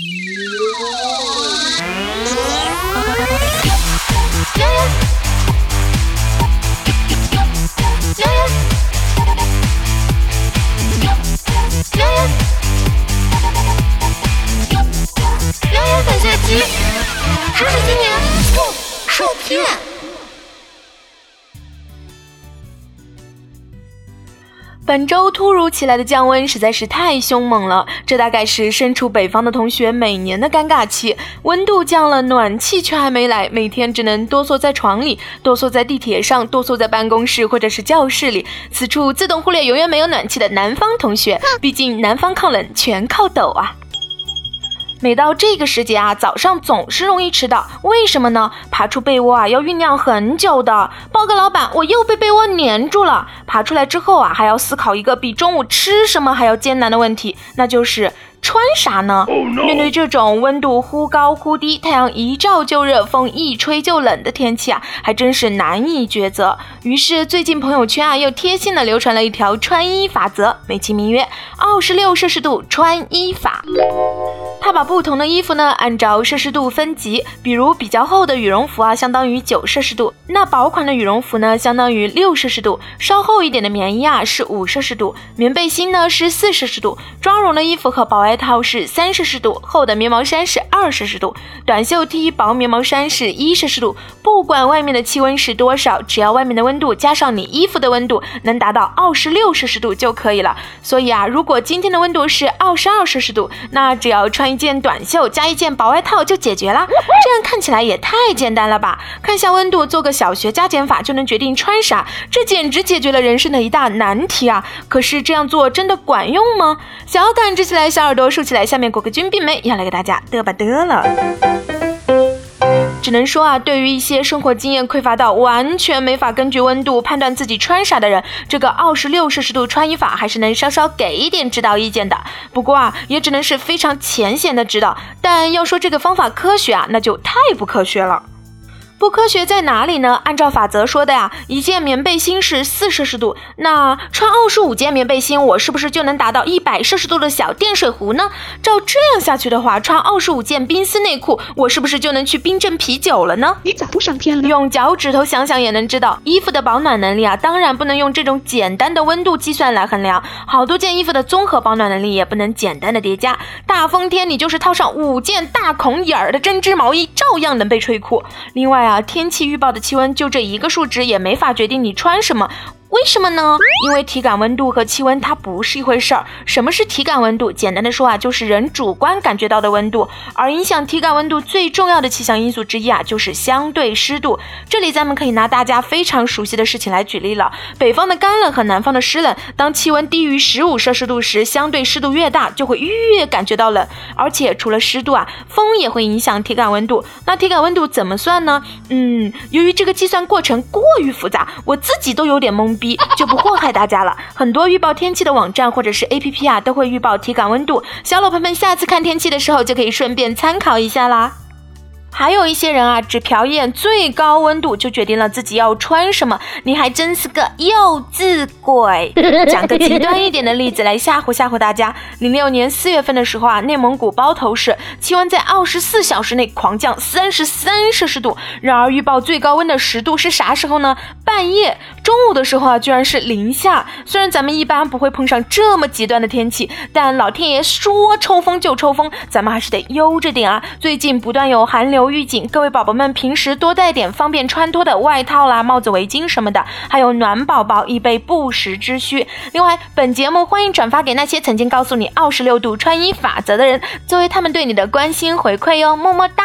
知识青年不受骗。本周突如其来的降温实在是太凶猛了，这大概是身处北方的同学每年的尴尬期。温度降了，暖气却还没来，每天只能哆嗦在床里，哆嗦在地铁上，哆嗦在办公室或者是教室里。此处自动忽略永远没有暖气的南方同学，毕竟南方抗冷全靠抖啊。每到这个时节啊，早上总是容易迟到，为什么呢？爬出被窝啊，要酝酿很久的。报告老板，我又被被窝粘住了。爬出来之后啊，还要思考一个比中午吃什么还要艰难的问题，那就是。穿啥呢？面对这种温度忽高忽低、太阳一照就热、风一吹就冷的天气啊，还真是难以抉择。于是最近朋友圈啊，又贴心的流传了一条穿衣法则，美其名曰“二十六摄氏度穿衣法”。他把不同的衣服呢，按照摄氏度分级，比如比较厚的羽绒服啊，相当于九摄氏度；那薄款的羽绒服呢，相当于六摄氏度；稍厚一点的棉衣啊，是五摄氏度；棉背心呢，是四摄氏度；抓绒的衣服和薄外套是三摄氏度，厚的棉毛衫是二摄氏度，短袖 T、薄棉毛衫是一摄氏度。不管外面的气温是多少，只要外面的温度加上你衣服的温度能达到二十六摄氏度就可以了。所以啊，如果今天的温度是二十二摄氏度，那只要穿一件短袖加一件薄外套就解决了。这样看起来也太简单了吧？看下温度，做个小学加减法就能决定穿啥，这简直解决了人生的一大难题啊！可是这样做真的管用吗？小感支起来，小耳朵竖起来，下面裹个军兵妹，要来给大家嘚吧嘚了。只能说啊，对于一些生活经验匮乏到完全没法根据温度判断自己穿啥的人，这个二十六摄氏度穿衣法还是能稍稍给一点指导意见的。不过啊，也只能是非常浅显的指导。但要说这个方法科学啊，那就太不科学了。不科学在哪里呢？按照法则说的呀，一件棉背心是四摄氏度，那穿二十五件棉背心，我是不是就能达到一百摄氏度的小电水壶呢？照这样下去的话，穿二十五件冰丝内裤，我是不是就能去冰镇啤酒了呢？你咋不上天了？用脚趾头想想也能知道，衣服的保暖能力啊，当然不能用这种简单的温度计算来衡量。好多件衣服的综合保暖能力也不能简单的叠加。大风天，你就是套上五件大孔眼儿的针织毛衣，照样能被吹哭。另外啊。啊，天气预报的气温就这一个数值，也没法决定你穿什么。为什么呢？因为体感温度和气温它不是一回事儿。什么是体感温度？简单的说啊，就是人主观感觉到的温度。而影响体感温度最重要的气象因素之一啊，就是相对湿度。这里咱们可以拿大家非常熟悉的事情来举例了。北方的干冷和南方的湿冷，当气温低于十五摄氏度时，相对湿度越大，就会越感觉到冷。而且除了湿度啊，风也会影响体感温度。那体感温度怎么算呢？嗯，由于这个计算过程过于复杂，我自己都有点懵。逼就不祸害大家了。很多预报天气的网站或者是 APP 啊，都会预报体感温度。小老婆们下次看天气的时候，就可以顺便参考一下啦。还有一些人啊，只瞟一眼最高温度就决定了自己要穿什么，你还真是个幼稚鬼。讲个极端一点的例子来吓唬吓唬大家：零六年四月份的时候啊，内蒙古包头市气温在二十四小时内狂降三十三摄氏度，然而预报最高温的十度是啥时候呢？半夜中午的时候啊，居然是零下。虽然咱们一般不会碰上这么极端的天气，但老天爷说抽风就抽风，咱们还是得悠着点啊。最近不断有寒流。预警，各位宝宝们平时多带点方便穿脱的外套啦、帽子、围巾什么的，还有暖宝宝以备不时之需。另外，本节目欢迎转发给那些曾经告诉你二十六度穿衣法则的人，作为他们对你的关心回馈哟，么么哒。